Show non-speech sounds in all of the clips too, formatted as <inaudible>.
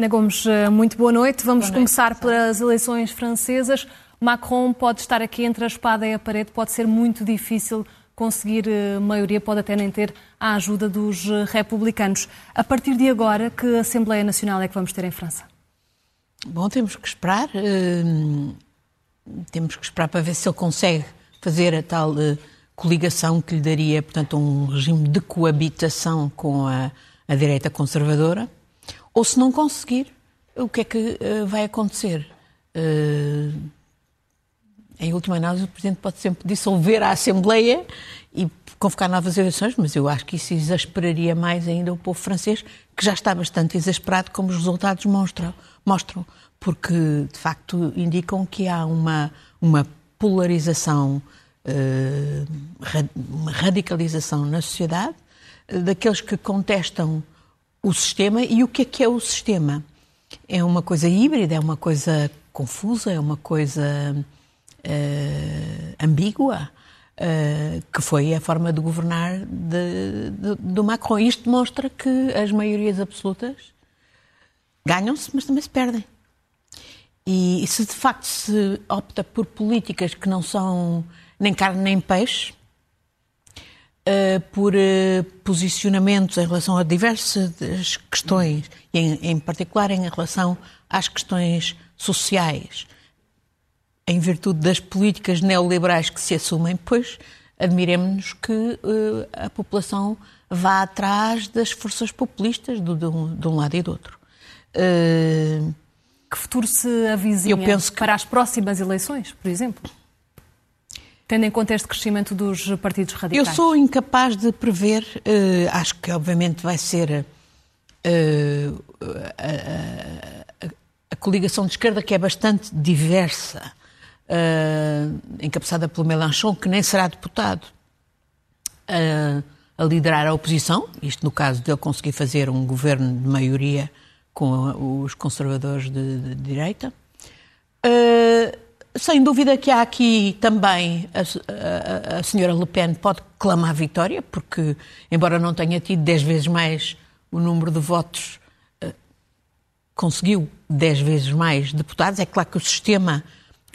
Ana Gomes, muito boa noite. Vamos boa noite, começar pelas eleições francesas. Macron pode estar aqui entre a espada e a parede, pode ser muito difícil conseguir maioria, pode até nem ter a ajuda dos republicanos. A partir de agora, que Assembleia Nacional é que vamos ter em França? Bom, temos que esperar. Uh, temos que esperar para ver se ele consegue fazer a tal uh, coligação que lhe daria, portanto, um regime de coabitação com a, a direita conservadora. Ou se não conseguir, o que é que uh, vai acontecer? em última análise, o Presidente pode sempre dissolver a Assembleia e convocar novas eleições, mas eu acho que isso exasperaria mais ainda o povo francês, que já está bastante exasperado, como os resultados mostram, mostram porque de facto indicam que há uma, uma polarização, eh, uma radicalização na sociedade daqueles que contestam o sistema e o que é que é o sistema. É uma coisa híbrida, é uma coisa confusa, é uma coisa uh, ambígua. Uh, que foi a forma de governar de, de, do Macron. Isto demonstra que as maiorias absolutas ganham-se, mas também se perdem. E, se de facto se opta por políticas que não são nem carne nem peixe, uh, por uh, posicionamentos em relação a diversas questões, e em, em particular em relação às questões sociais, em virtude das políticas neoliberais que se assumem, pois admiremos-nos que uh, a população vá atrás das forças populistas do, de, um, de, um, lado e do outro. Uh, que futuro se avizinha para as próximas eleições, por exemplo? Tendo em conta este crescimento dos partidos radicais. Eu sou incapaz de prever, uh, acho que obviamente vai ser a, a, a coligação de esquerda que é bastante diversa uh, encabeçada pelo Melanchon, que nem será deputado, uh, a liderar a oposição, isto no caso de ele conseguir fazer um governo de maioria com os conservadores de, de direita. Uh, sem dúvida que há aqui também a, a, a, senhora Le Pen pode clamar vitória, porque, embora não tenha tido dez vezes mais o número de votos, uh, conseguiu dez vezes mais deputados. É claro que o sistema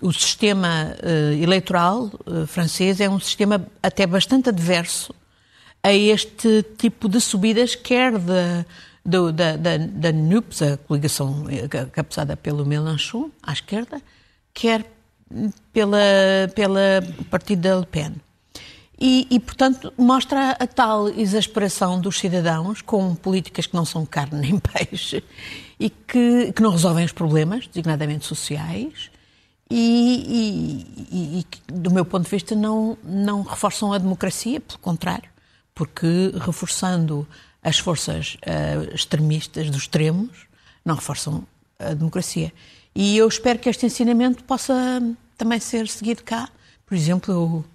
o sistema uh, eleitoral uh, francês é um sistema até bastante adverso a este tipo de subidas, quer da, do, da, da, da NUPS, a coligação cabeçada pelo Mélenchon, à esquerda, quer pela, pela partido da Le Pen. E, e, portanto, mostra a tal exasperação dos cidadãos com políticas que não são carne nem <laughs> peixe e que, que não resolvem os problemas, designadamente sociais, e, e, e, do meu ponto de vista, não, não reforçam a democracia, pelo contrário, porque reforçando as forças uh, extremistas dos extremos, não reforçam a democracia. E eu espero que este ensinamento possa também ser seguido cá. Por exemplo, eu,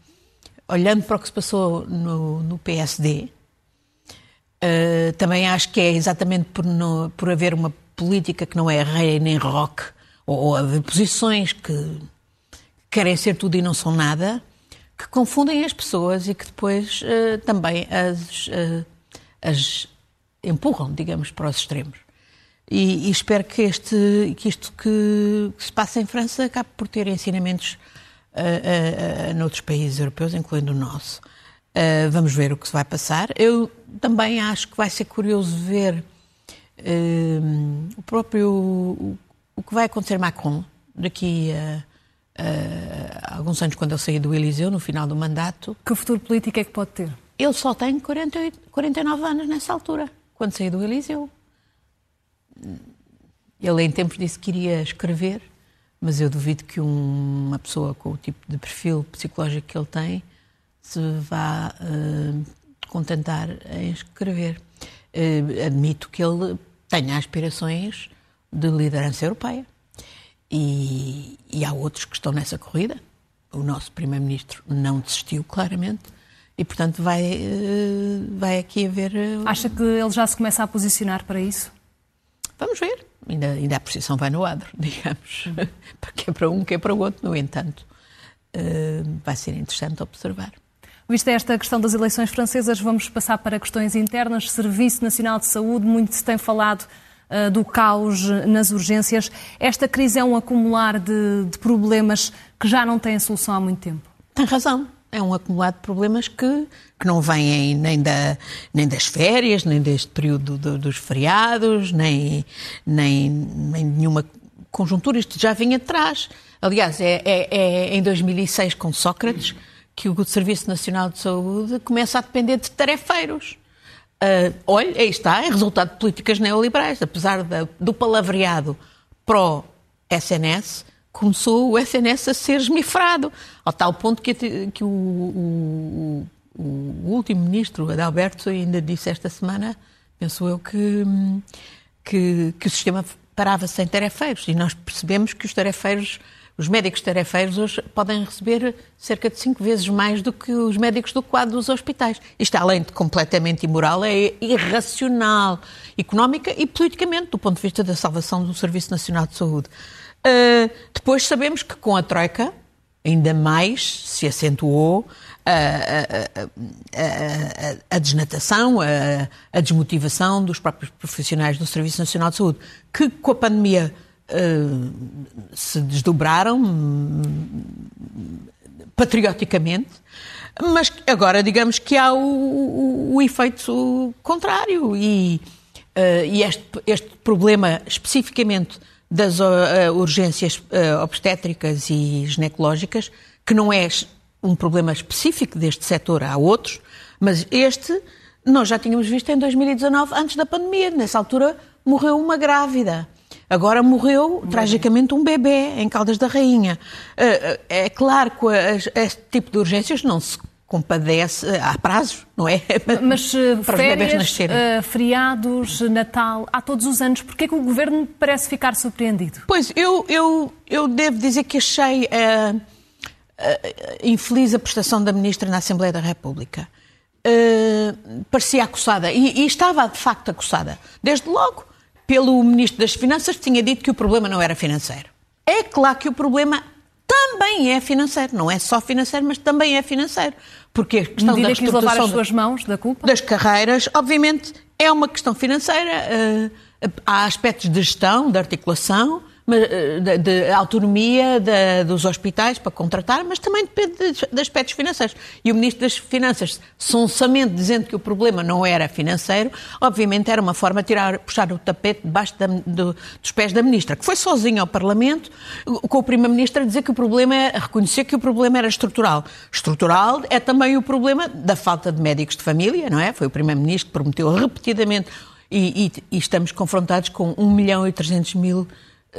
olhando para o que se passou no, no PSD, uh, eh, também acho que é exatamente por, no, por haver uma política que não é rei nem rock, ou haver posições que querem ser tudo e não são nada, que confundem as pessoas e que depois uh, também as, uh, as empurram, digamos, para os extremos. E, e espero que, este, que isto que, que, se passa em França acabe por ter ensinamentos uh, uh, noutros países europeus, incluindo o nosso. Uh, vamos ver o que se vai passar. Eu também acho que vai ser curioso ver o próprio o que vai acontecer Macron daqui a, a, alguns anos, quando ele sair do Eliseu, no final do mandato. Que futuro político é que pode ter? Ele só tem 48, 49 anos nessa altura, quando sair do Eliseu. Ele, em tempos, disse que iria escrever, mas eu duvido que um, uma pessoa com o tipo de perfil psicológico que ele tem se vá uh, contentar em escrever. Uh, admito que ele tenha aspirações de liderança europeia. E, e há outros que estão nessa corrida. O nosso Primeiro-Ministro não desistiu, claramente. E, portanto, vai, eh, vai aqui haver. Acha que ele já se começa a posicionar para isso? Vamos ver. Ainda, ainda a posição vai no adro, <laughs> digamos. que é para um, que é para o outro. No entanto, eh, vai ser interessante observar. Vista esta questão das eleições francesas, vamos passar para questões internas. Serviço Nacional de Saúde, muito se tem falado uh, do caos nas urgências. Esta crise é um acumular de, de problemas que já não têm solução há muito tempo. Tem razão é um acumulado de problemas que, que não vêm nem, da, nem das férias, nem deste período do, dos feriados, nem, nem, nem nenhuma conjuntura. Isto já vinha de trás. Aliás, é, é, é em 2006, com Sócrates, que o Serviço Nacional de Saúde começa a depender de tarefeiros. Uh, olha, aí está, é resultado de políticas neoliberais. Apesar da, do palavreado pró-SNS, começou o SNS a ser esmifrado, ao tal ponto que, que o, o, o, último ministro, Adalberto, ainda disse esta semana, penso eu, que, que, que o sistema parava sem tarefeiros. E nós percebemos que os tarefeiros, os médicos tarefeiros hoje podem receber cerca de cinco vezes mais do que os médicos do quadro dos hospitais. Isto, além de completamente imoral, é irracional, económica e politicamente, do ponto de vista da salvação do Serviço Nacional de Saúde. Uh, depois sabemos que com a Troika, ainda mais se acentuou a, a, a, a desnatação, a, desmotivação dos próprios profissionais do Serviço Nacional de Saúde, que com a pandemia uh, se desdobraram um, patrioticamente, mas agora digamos que há o, o, o efeito contrário e, uh, e este, este problema especificamente das uh, urgências uh, obstétricas e ginecológicas, que não é um problema específico deste setor, há outros, mas este nós já tínhamos visto em 2019, antes da pandemia. Nessa altura morreu uma grávida. Agora morreu, tragicamente, um bebê em Caldas da Rainha. É claro que este tipo de urgências não se compadece, há prazos, não é? <laughs> Mas eh, Para férias, uh, feriados, Natal, há todos os anos, porquê que o Governo parece ficar surpreendido? Pois, eu, eu, eu devo dizer que achei uh, uh, infeliz a prestação da Ministra na Assembleia da República. parecia acossada, e, e estava de facto acossada, desde logo pelo Ministro das Finanças que tinha dito que o problema não era financeiro. É claro que o problema também é financeiro, não é só financeiro, mas também é financeiro. Porque a questão Medida da lavar as suas mãos da culpa? Das carreiras, obviamente, é uma questão financeira. Eh, há aspectos de gestão, de articulação, eh, de autonomia dos hospitais para contratar, mas também depende de, de, aspectos financeiros. E o Ministro das Finanças, sonsamente dizendo que o problema não era financeiro, obviamente era uma forma de tirar, puxar o tapete debaixo da, do, dos pés da Ministra, que foi sozinha ao Parlamento, com o Primeiro-Ministro a dizer que o problema a reconhecer que o problema era estrutural. Estrutural é também o problema da falta de médicos de família, não é? Foi o Primeiro-Ministro que prometeu repetidamente e, e, e, estamos confrontados com 1 milhão e 300 mil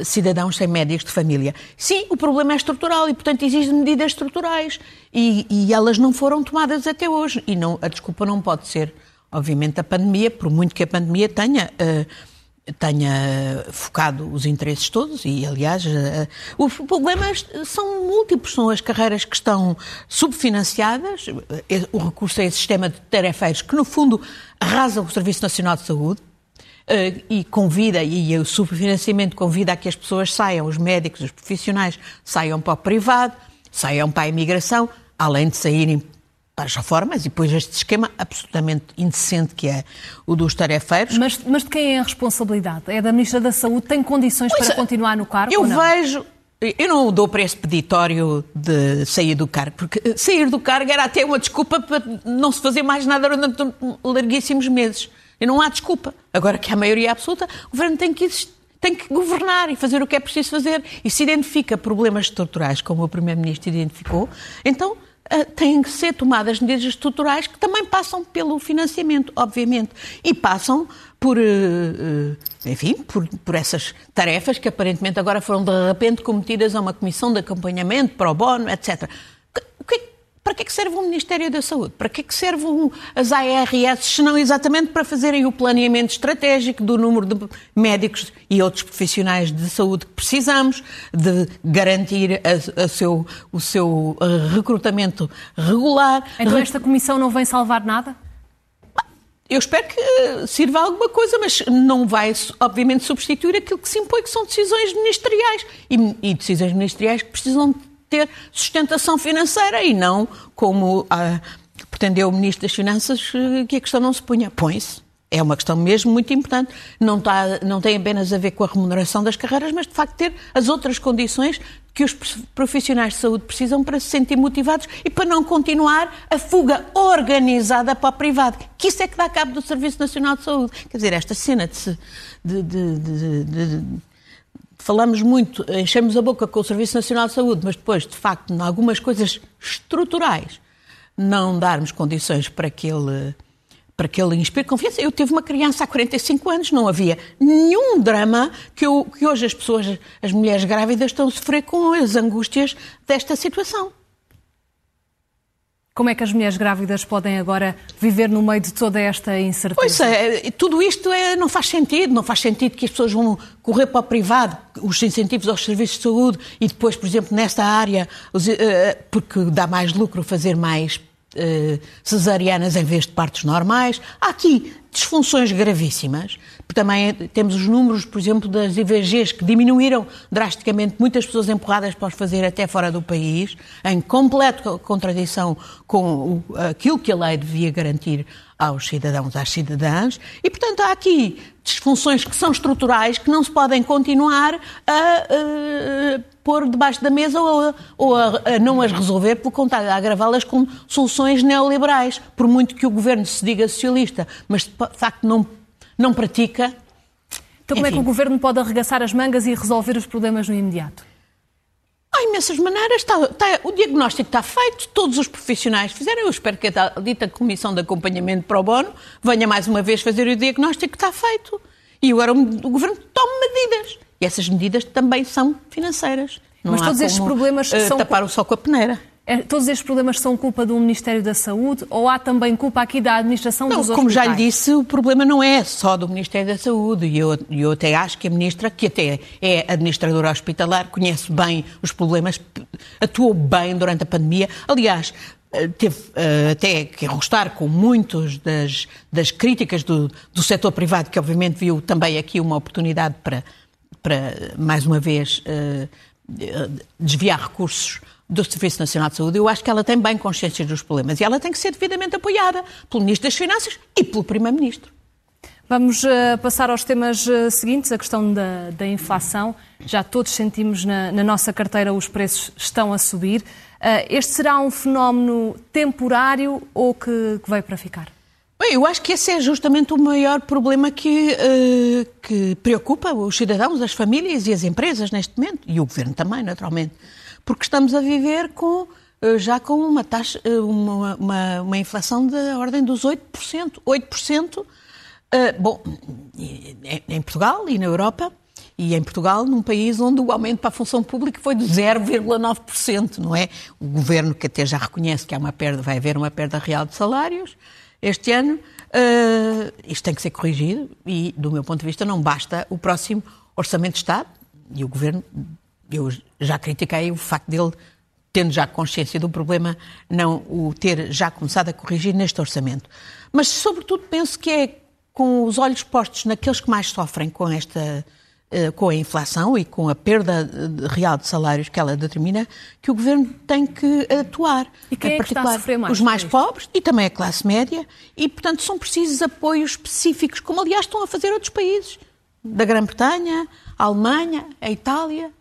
cidadãos sem médicos de família. Sim, o problema é estrutural e, portanto, existem medidas estruturais e, e, elas não foram tomadas até hoje. E não, a desculpa não pode ser, obviamente, a pandemia, por muito que a pandemia tenha. Uh, tenha focado os interesses todos e, aliás, uh, os problemas são múltiplos, são as carreiras que estão subfinanciadas, o recurso a esse sistema de tarefeiros que, no fundo, arrasa o Serviço Nacional de Saúde, e convida, e o subfinanciamento convida a que as pessoas saiam, os médicos, os profissionais, saiam para o privado, saiam para a imigração, além de saírem para as reformas, e depois este esquema absolutamente indecente que é o dos tarefeiros. Mas, mas de quem é a responsabilidade? É da Ministra da Saúde? Tem condições pois para continuar no cargo? Eu vejo. Eu não dou para esse peditório de sair do cargo, porque eh, sair do cargo era até uma desculpa para não se fazer mais nada durante larguíssimos meses. E não há desculpa. Agora que há maioria absoluta, o governo tem que tem que governar e fazer o que é preciso fazer. E se identifica problemas estruturais, como o Primeiro-Ministro identificou, então uh, têm que ser tomadas medidas estruturais que também passam pelo financiamento, obviamente. E passam por, uh, uh, enfim, por, por essas tarefas que aparentemente agora foram de repente cometidas a uma comissão de acompanhamento, pro bono, etc. Para que, é que serve o Ministério da Saúde? Para que, é que servem as ARS, se não exatamente para fazerem o planeamento estratégico do número de médicos e outros profissionais de saúde que precisamos, de garantir a, a seu, o seu uh, recrutamento regular? Então esta comissão não vem salvar nada? Eu espero que uh, sirva alguma coisa, mas não vai, obviamente, substituir aquilo que se impõe, que são decisões ministeriais. E, e decisões ministeriais que precisam ter sustentação financeira e não como ah, pretendeu o Ministro das Finanças eh, que a questão não se punha. Põe-se. É uma questão mesmo muito importante. Não, está, não tem apenas a ver com a remuneração das carreiras, mas de facto ter as outras condições que os profissionais de saúde precisam para se sentir motivados e para não continuar a fuga organizada para o privado. Que isso é que dá cabo do Serviço Nacional de Saúde. Quer dizer, esta cena de, de, de, de falamos muito, enchemos a boca com o Serviço Nacional de Saúde, mas depois, de facto, em algumas coisas estruturais, não darmos condições para que ele para que ele inspire confiança. Eu tive uma criança há 45 anos, não havia nenhum drama que, eu, que hoje as pessoas, as mulheres grávidas, estão a sofrer com as angústias desta situação. Como é que as mulheres grávidas podem agora viver no meio de toda esta incerteza? Pois é, tudo isto é, não faz sentido. Não faz sentido que as pessoas vão correr para o privado, os incentivos aos serviços de saúde e depois, por exemplo, nesta área, eh, porque dá mais lucro fazer mais eh, cesarianas em vez de partos normais. Há aqui disfunções gravíssimas. Também temos os números, por exemplo, das IVGs que diminuíram drasticamente, muitas pessoas empurradas para os fazer até fora do país, em completa contradição com aquilo que a lei devia garantir aos cidadãos, às cidadãs, e, portanto, há aqui disfunções que são estruturais que não se podem continuar a, a, a pôr debaixo da mesa ou, a, ou a, não as resolver, pelo contrário, a agravá-las com soluções neoliberais. Por muito que o governo se diga socialista, mas de facto não, não pratica. Então, como Enfim. é que o governo pode arregaçar as mangas e resolver os problemas no imediato? Há imensas maneiras. Está, está, o diagnóstico está feito, todos os profissionais fizeram. Eu espero que a dita Comissão de Acompanhamento para o Bono venha mais uma vez fazer o diagnóstico que está feito. E agora o, o Governo toma medidas. E essas medidas também são financeiras. Não Mas todos estes problemas uh, são. tapar o sol com a peneira. É, todos estes problemas são culpa do Ministério da Saúde ou há também culpa aqui da administração não, dos como hospitais? Como já lhe disse, o problema não é só do Ministério da Saúde e eu, eu até acho que a Ministra, que até é administradora hospitalar, conhece bem os problemas, atuou bem durante a pandemia. Aliás, eh, teve uh, até que arrostar com muitas das, das críticas do, do setor privado, que obviamente viu também aqui uma oportunidade para, para mais uma vez, uh, desviar recursos do Serviço Nacional de Saúde, eu acho que ela tem bem consciência dos problemas e ela tem que ser devidamente apoiada pelo Ministro das Finanças e pelo Primeiro-Ministro. Vamos uh, passar aos temas uh, seguintes, a questão da, da, inflação. Já todos sentimos na, na, nossa carteira os preços estão a subir. Uh, este será um fenómeno temporário ou que, que veio para ficar? Bem, eu acho que esse é justamente o maior problema que, que preocupa os cidadãos, as famílias e as empresas neste momento, e o Governo também, naturalmente porque estamos a viver com eh, já com uma taxa, eh, uma, uma, uma inflação da ordem dos 8%. 8%, uh, bom, em Portugal e na Europa, e em Portugal, num país onde o aumento para a função pública foi de 0,9%, não é? O governo que até já reconhece que há uma perda, vai haver uma perda real de salários este ano. Uh, isto tem que ser corrigido e, do meu ponto de vista, não basta o próximo Orçamento de Estado, e o governo eu já critiquei o facto dele, tendo já consciência do problema, não o ter já começado a corrigir neste orçamento. Mas, sobretudo, penso que é com os olhos postos naqueles que mais sofrem com esta eh, com a inflação e com a perda real de salários que ela determina, que o governo tem que atuar. E quem em é particular, que mais? Os mais pobres e também a classe média, e, portanto, são precisos apoios específicos, como aliás estão a fazer outros países, da Grã-Bretanha, a Alemanha, a Itália,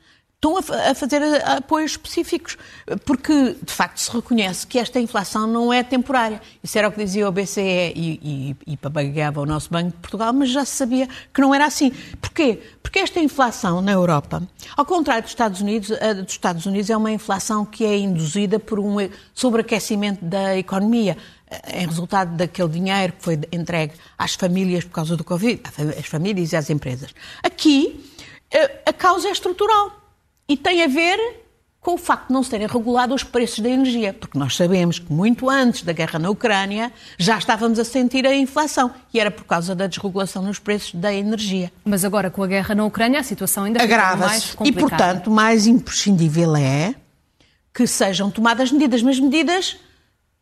estão a, fazer apoios específicos, porque de facto se reconhece que esta inflação não é temporária. Isso era o que dizia o BCE e, e, e o nosso Banco de Portugal, mas já se sabia que não era assim. Porquê? Porque esta inflação na Europa, ao contrário dos Estados Unidos, dos Estados Unidos é uma inflação que é induzida por um sobreaquecimento da economia em resultado daquele dinheiro que foi entregue às famílias por causa do Covid, às famílias e às empresas. Aqui, a causa é estrutural. E tem a ver com o facto de não se terem regulado os preços da energia, porque nós sabemos que muito antes da guerra na Ucrânia já estávamos a sentir a inflação e era por causa da desregulação nos preços da energia. Mas agora com a guerra na Ucrânia a situação ainda fica mais complicada. E portanto, mais imprescindível é que sejam tomadas medidas, mas medidas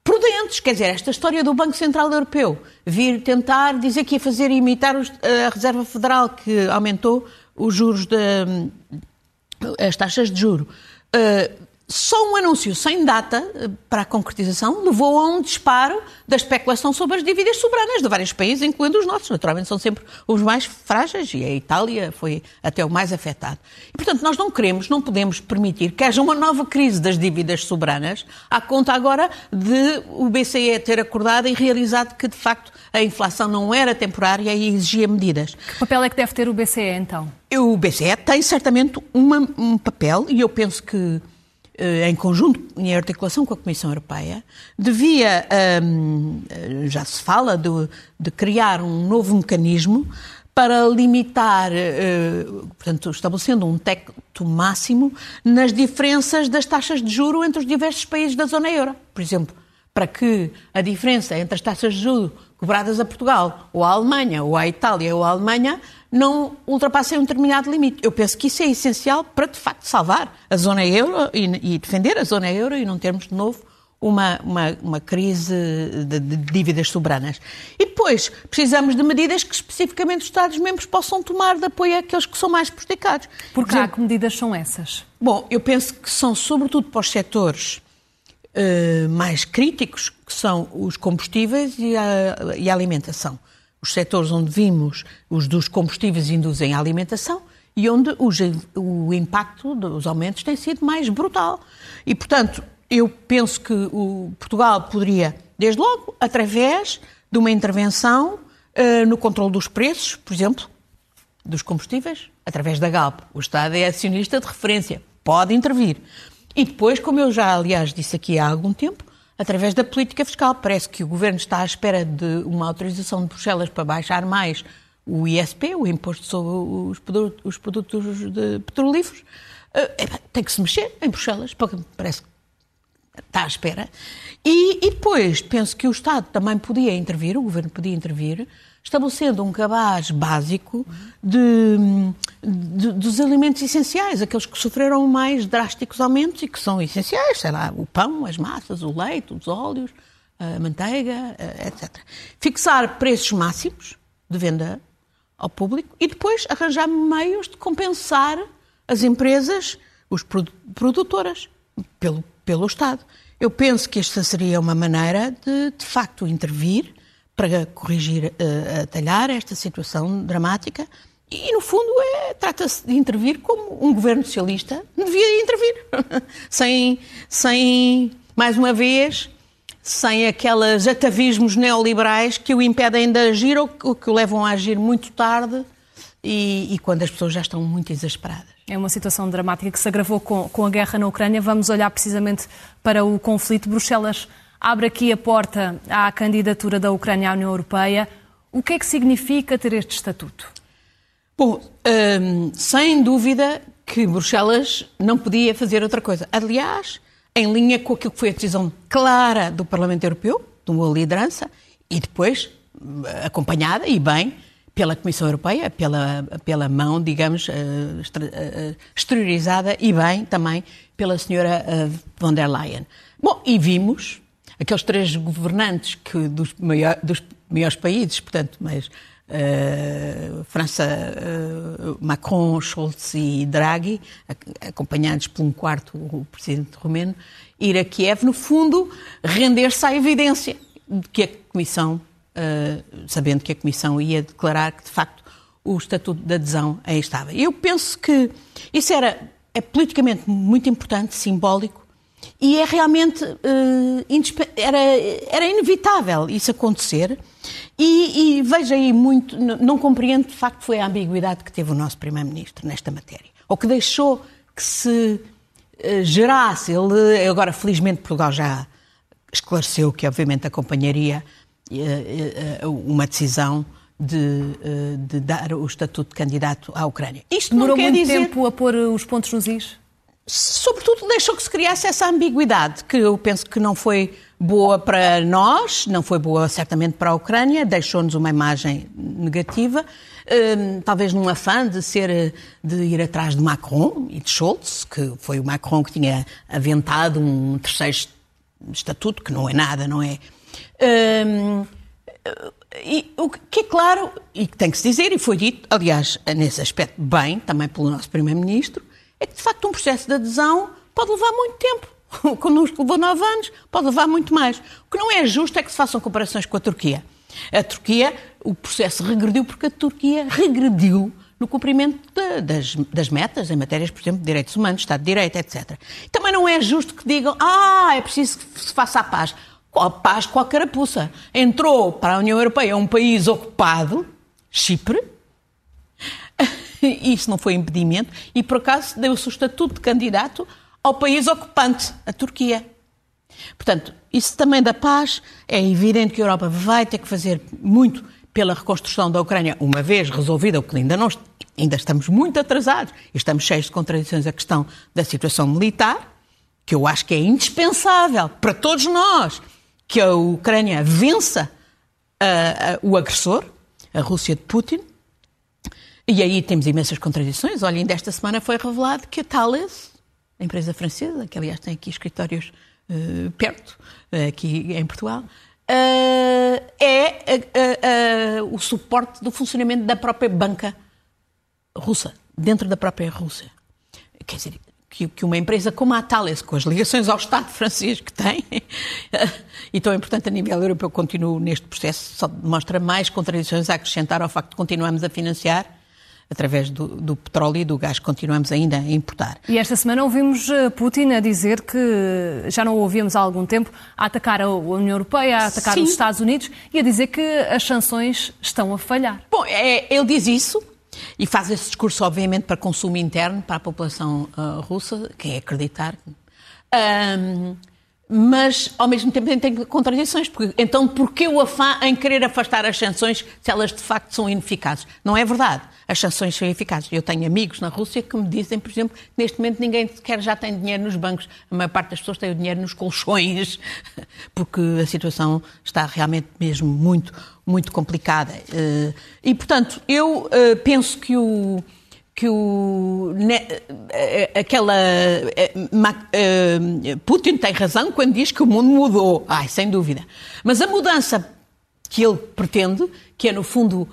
prudentes. Quer dizer, esta história do Banco Central Europeu vir tentar dizer que ia fazer imitar a Reserva Federal que aumentou os juros de, as taxas de juro. Uh, só um anúncio sem data eh, para a concretização levou a um disparo da especulação sobre as dívidas soberanas de vários países, incluindo os nossos. Naturalmente, são sempre os mais frágeis e a Itália foi até o mais afetado. E, portanto, nós não queremos, não podemos permitir que haja uma nova crise das dívidas soberanas, à conta agora de o BCE ter acordado e realizado que, de facto, a inflação não era temporária e exigia medidas. Que papel é que deve ter o BCE, então? O BCE tem certamente uma, um papel, e eu penso que eh, em conjunto, em articulação com a Comissão Europeia, devia, um, já se fala de, de, criar um novo mecanismo para limitar, uh, portanto, estabelecendo um teto máximo nas diferenças das taxas de juro entre os diversos países da zona euro. Por exemplo, para que a diferença entre as taxas de juro cobradas a Portugal, ou à Alemanha, ou à Itália, ou à Alemanha, não ultrapassem um determinado limite. Eu penso que isso é essencial para, de facto, salvar a zona euro e, e defender a zona euro e não termos, de novo, uma, uma, uma crise de, de, dívidas soberanas. E depois, precisamos de medidas que especificamente os Estados-membros possam tomar de apoio àqueles que são mais prejudicados. Por cá, que medidas são essas? Bom, eu penso que são sobretudo para os setores uh, mais críticos, que são os combustíveis e a, e a alimentação os setores onde vimos os dos combustíveis induzem a alimentação e onde o impacto dos aumentos tem sido mais brutal. E, portanto, eu penso que o Portugal poderia, desde logo, através de uma intervenção uh, no controle dos preços, por exemplo, dos combustíveis, através da Galp. O Estado é acionista de referência, pode intervir. E depois, como eu já, aliás, disse aqui há algum tempo, através da política fiscal. Parece que o governo está à espera de uma autorização de Bruxelas para baixar mais o ISP, o Imposto sobre os Produtos, os produtos Petrolíferos. Uh, tem que se mexer em Bruxelas, parece que está à espera. E, e, depois, penso que o Estado também podia intervir, o governo podia intervir, estabelecendo um cabaz básico de, de, dos alimentos essenciais, aqueles que sofreram mais drásticos aumentos e que são essenciais, sei lá, o pão, as massas, o leite, os óleos, a manteiga, etc. Fixar preços máximos de venda ao público e depois arranjar meios de compensar as empresas, os produtoras, pelo, pelo Estado. Eu penso que esta seria uma maneira de, de facto, intervir para corrigir, uh, atalhar esta situação dramática. E, no fundo, é, trata-se de intervir como um governo socialista devia intervir. <laughs> sem, sem, mais uma vez, sem aqueles atavismos neoliberais que o impedem de agir ou que o levam a agir muito tarde e, e quando as pessoas já estão muito exasperadas. É uma situação dramática que se agravou com, com a guerra na Ucrânia. Vamos olhar precisamente para o conflito. Bruxelas abre aqui a porta à candidatura da Ucrânia à União Europeia. O que é que significa ter este estatuto? Bom, hum, sem dúvida que Bruxelas não podia fazer outra coisa. Aliás, em linha com aquilo que foi a decisão clara do Parlamento Europeu, de uma liderança, e depois acompanhada e bem pela Comissão Europeia, pela, pela mão, digamos, uh, exteriorizada e bem também pela senhora von der Leyen. Bom, e vimos aqueles três governantes que dos, maior, dos maiores países, portanto, mas uh, França, uh, Macron, Scholz e Draghi, acompanhados por um quarto, o presidente romeno, ir a Kiev, no fundo, render-se à evidência de que a Comissão, uh, sabendo que a Comissão ia declarar que, de facto, o Estatuto de Adesão é estável. Eu penso que isso era é politicamente muito importante, simbólico, e é realmente uh, era, era inevitável isso acontecer. E, e veja aí muito, não compreendo de facto foi a ambiguidade que teve o nosso Primeiro-Ministro nesta matéria. Ou que deixou que se uh, gerasse, ele agora felizmente Portugal já esclareceu que obviamente acompanharia uh, uma decisão de, de, dar o estatuto de candidato à Ucrânia. Isto Demorou muito dizer... tempo a pôr os pontos nos is? Sobretudo deixou que se criasse essa ambiguidade, que eu penso que não foi boa para nós, não foi boa certamente para a Ucrânia, deixou-nos uma imagem negativa, hum, talvez num afã de ser, de ir atrás de Macron e de Scholz, que foi o Macron que tinha aventado um terceiro estatuto, que não é nada, não é? Hum, e o que é claro, e que tem que se dizer, e foi dito, aliás, nesse aspecto bem, também pelo nosso Primeiro-Ministro, é que, de facto, um processo de adesão pode levar muito tempo. <laughs> Connosco levou nove anos, pode levar muito mais. O que não é justo é que se façam comparações com a Turquia. A Turquia, o processo regrediu porque a Turquia regrediu no cumprimento de, das, das, metas em matérias, por exemplo, de direitos humanos, Estado de Direito, etc. Também não é justo que digam, ah, é preciso que se faça a paz. A paz com a carapuça. Entrou para a União Europeia um país ocupado, Chipre, <laughs> isso não foi impedimento, e por acaso deu-se o estatuto de candidato ao país ocupante, a Turquia. Portanto, isso também da paz, é evidente que a Europa vai ter que fazer muito pela reconstrução da Ucrânia, uma vez resolvida, o que ainda não ainda estamos muito atrasados estamos cheios de contradições a questão da situação militar, que eu acho que é indispensável para todos nós que a Ucrânia vença uh, uh, o agressor, a Rússia de Putin. E aí temos imensas contradições. Olha, ainda esta semana foi revelado que a Thales, a empresa francesa, que aliás tem aqui escritórios uh, perto, aqui em Portugal, uh, é uh, uh, o suporte do funcionamento da própria banca russa, dentro da própria Rússia. Quer dizer, que, que, uma empresa como a Thales, com as ligações ao Estado francês que tem, <laughs> e tão importante a nível europeu, continue neste processo, só demonstra mais contradições a acrescentar ao facto de continuarmos a financiar através do, do, petróleo e do gás que continuamos ainda a importar. E esta semana ouvimos eh, Putin a dizer que já não o ouvíamos há algum tempo a atacar a União Europeia, a atacar Sim. os Estados Unidos e a dizer que as sanções estão a falhar. Bom, é, ele diz isso e faz esse discurso, obviamente, para consumo interno, para a população uh, russa, quem é acreditar. Um, mas ao mesmo tempo tem contradições. Porque, então, porquê o afã em querer afastar as sanções se elas de facto são ineficazes? Não é verdade. As sanções são eficazes. Eu tenho amigos na Rússia que me dizem, por exemplo, que neste momento ninguém sequer já tem dinheiro nos bancos. A maior parte das pessoas tem o dinheiro nos colchões, <laughs> porque a situação está realmente mesmo muito, muito complicada. Eh, e, portanto, eu eh, penso que o que o, eh, aquela eh, eh, Putin tem razão quando diz que o mundo mudou. Ai, sem dúvida. Mas a mudança que ele pretende, que é no fundo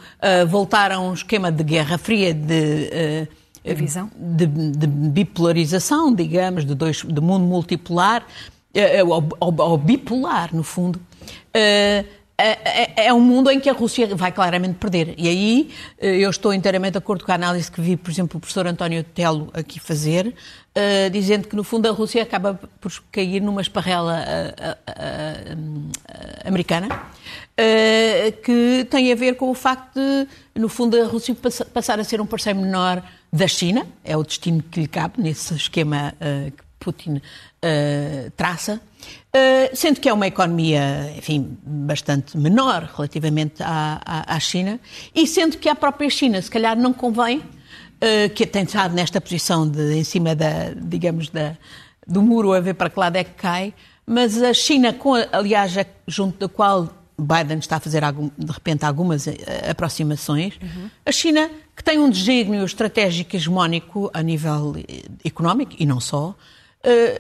voltar a um esquema de guerra fria de visão de, de, bipolarização, digamos, de dois de mundo multipolar ou, bipolar no fundo. É, é, é, um mundo em que a Rússia vai claramente perder. E aí eh, eu estou inteiramente de acordo com a análise que vi, por exemplo, o professor António Telo aqui fazer, uh, dizendo que, no fundo, a Rússia acaba por cair numa esparrela uh, americana, que tem a ver com o facto de, no fundo, a Rússia passar a ser um parceiro menor da China, é o destino que lhe cabe nesse esquema que Putin traça. Eh, sendo que é uma economia, enfim, bastante menor relativamente à, à, à, China, e sendo que a própria China, se calhar, não convém, uh, que tem estado nesta posição de, em cima da, digamos, da, do muro a ver para que lado é que cai, mas a China, com, aliás, junto da qual Biden está a fazer, de repente, algumas aproximações, uhum. a China, que tem um desígnio estratégico hegemónico a nível económico, e não só,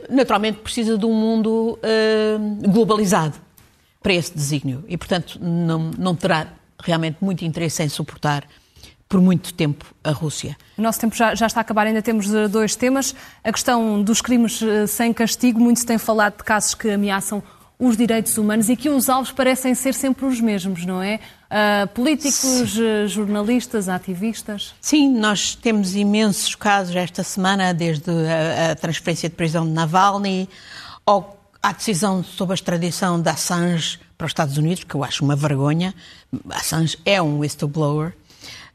naturalmente precisa de um mundo uh, globalizado para esse desígnio e, portanto, não, não terá realmente muito interesse em suportar por muito tempo a Rússia. O nosso tempo já, já, está a acabar, ainda temos eh, dois temas. A questão dos crimes sem castigo, muito se tem falado de casos que ameaçam os direitos humanos e que os alvos parecem ser sempre os mesmos, não é? Uh, políticos, Sim. jornalistas, ativistas? Sim, nós temos imensos casos esta semana, desde a, a transferência de prisão de Navalny ou a decisão sobre a extradição de Assange para os Estados Unidos, que eu acho uma vergonha. Assange é um whistleblower.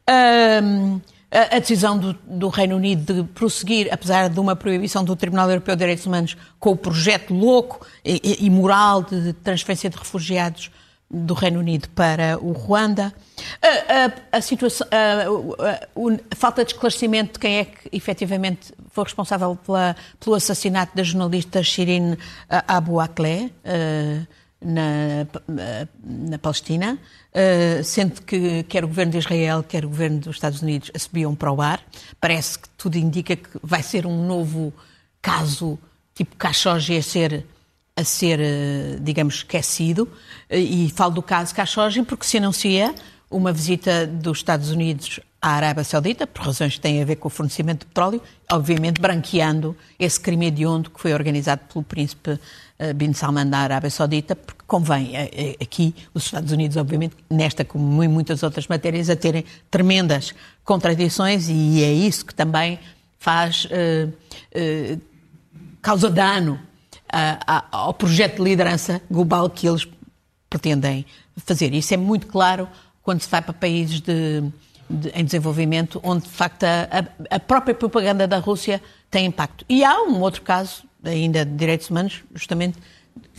Uh, a decisão do, do, Reino Unido de prosseguir, apesar de uma proibição do Tribunal Europeu de Direitos Humanos, com o projeto louco e, e moral de transferência de refugiados do Reino Unido para o Ruanda, a, a, a situação, a, falta de esclarecimento de quem é que efetivamente foi responsável pela, pelo assassinato da jornalista Shirin Abu Akleh, uh, na, na Palestina, sendo que quer o governo de Israel, quer o governo dos Estados Unidos assobiam para o ar. Parece que tudo indica que vai ser um novo caso tipo Khashoggi a ser, a ser uh, digamos, esquecido. Uh, e falo do caso Khashoggi porque se anuncia uma visita dos Estados Unidos à Arábia Saudita, por razões que têm a ver com o fornecimento de petróleo, obviamente branqueando esse crime hediondo que foi organizado pelo príncipe eh, Bin Salman da Arábia Saudita, porque convém eh, eh, aqui os Estados Unidos, obviamente, nesta como em muitas outras matérias, a terem tremendas contradições e é isso que também faz, causa dano ao projeto de liderança global que eles pretendem fazer. Isso é muito claro quando se vai para países de de, em desenvolvimento, onde de facto a, a, própria propaganda da Rússia tem impacto. E há um outro caso, ainda de direitos humanos, justamente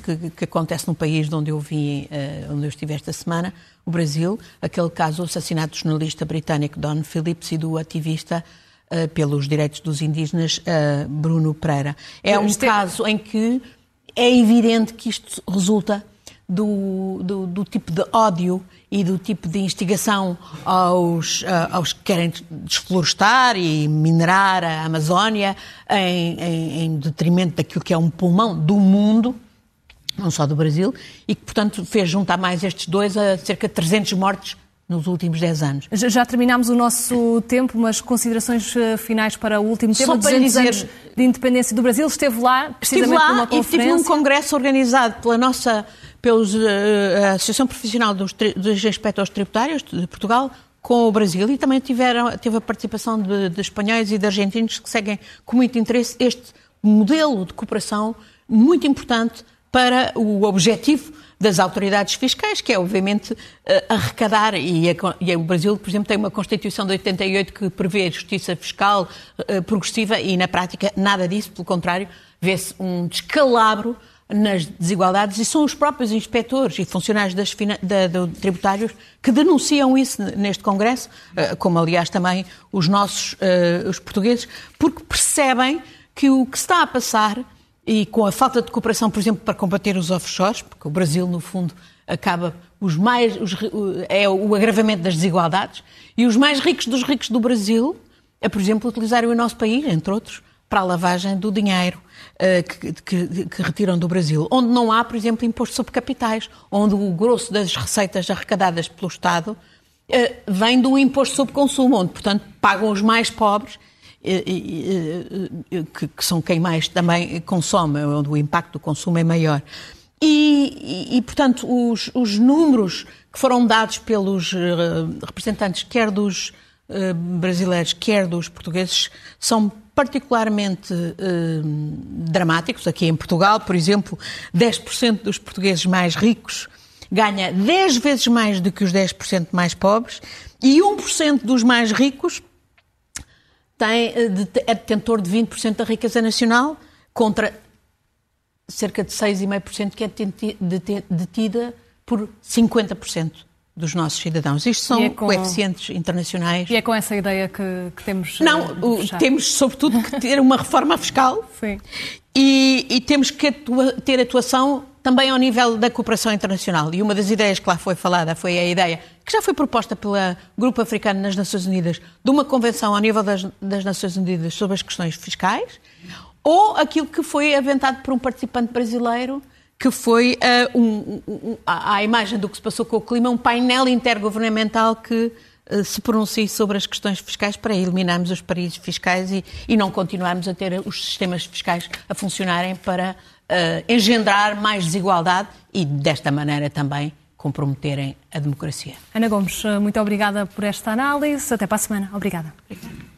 que, que acontece num país onde eu vim, uh, onde eu estive esta semana, o Brasil, aquele caso, o assassinato do jornalista britânico Don Phillips e do ativista uh, pelos direitos dos indígenas uh, Bruno Pereira. É um caso em que é evidente que isto resulta do, do, do tipo de ódio e do tipo de instigação aos, uh, aos que querem desflorestar e minerar a Amazónia em, em, em, detrimento daquilo que é um pulmão do mundo, não só do Brasil, e que, portanto, fez juntar mais estes dois a cerca de 300 mortes nos últimos 10 anos. Já terminámos o nosso tempo, mas considerações uh, finais para o último tema, 200 dizer... anos de independência do Brasil. Esteve lá, precisamente estive lá numa conferência. e estive num congresso organizado pela nossa pelos, eh, a Associação Profissional dos, dos Inspectores Tributários de Portugal com o Brasil e também tiveram, teve a participação de, de espanhóis e de argentinos que seguem com muito interesse este modelo de cooperação muito importante para o objetivo das autoridades fiscais, que é obviamente eh, arrecadar, e, a, e, o Brasil, por exemplo, tem uma Constituição de 88 que prevê justiça fiscal uh, progressiva e na prática nada disso, pelo contrário, vê-se um descalabro nas desigualdades e são os próprios inspectores e funcionários das, da, da, tributários que denunciam isso neste Congresso, eh, como aliás também os nossos os portugueses, porque percebem que o que está a passar e com a falta de cooperação, por exemplo, para combater os offshores, porque o Brasil, no fundo, acaba os mais os, é o agravamento das desigualdades e os mais ricos dos ricos do Brasil, é, por exemplo, utilizarem o nosso país, entre outros, para a lavagem do dinheiro uh, que, que, que, retiram do Brasil, onde não há, por exemplo, imposto sobre capitais, onde o grosso das receitas arrecadadas pelo Estado uh, vem do imposto sobre consumo, onde, portanto, pagam os mais pobres, que, que, são quem mais também consome, onde o impacto do consumo é maior. E, e, e portanto, os, os, números que foram dados pelos representantes, quer dos brasileiros, quer dos portugueses, são particularmente eh, dramáticos. Aqui em Portugal, por exemplo, 10% dos portugueses mais ricos ganha 10 vezes mais do que os 10% mais pobres e 1% dos mais ricos tem, eh, é detentor de 20% da riqueza nacional contra cerca de 6,5% que é detida por 50% dos nossos cidadãos. Isto são é com... coeficientes internacionais. E é com essa ideia que, que temos. Não, o, temos sobretudo que ter uma reforma fiscal <laughs> Sim. E, e, temos que atua, ter atuação também ao nível da cooperação internacional. E uma das ideias que lá foi falada foi a ideia, que já foi proposta pelo Grupo Africano nas Nações Unidas, de uma convenção ao nível das, das Nações Unidas sobre as questões fiscais, ou aquilo que foi aventado por um participante brasileiro que foi uh, um, um, à imagem do que se passou com o clima, um painel intergovernamental que uh, se pronuncie sobre as questões fiscais para eliminarmos os paraísos fiscais e, e, não continuarmos a ter os sistemas fiscais a funcionarem para uh, engendrar mais desigualdade e, desta maneira, também comprometerem a democracia. Ana Gomes, muito obrigada por esta análise. Até para a semana. Obrigada. Obrigada.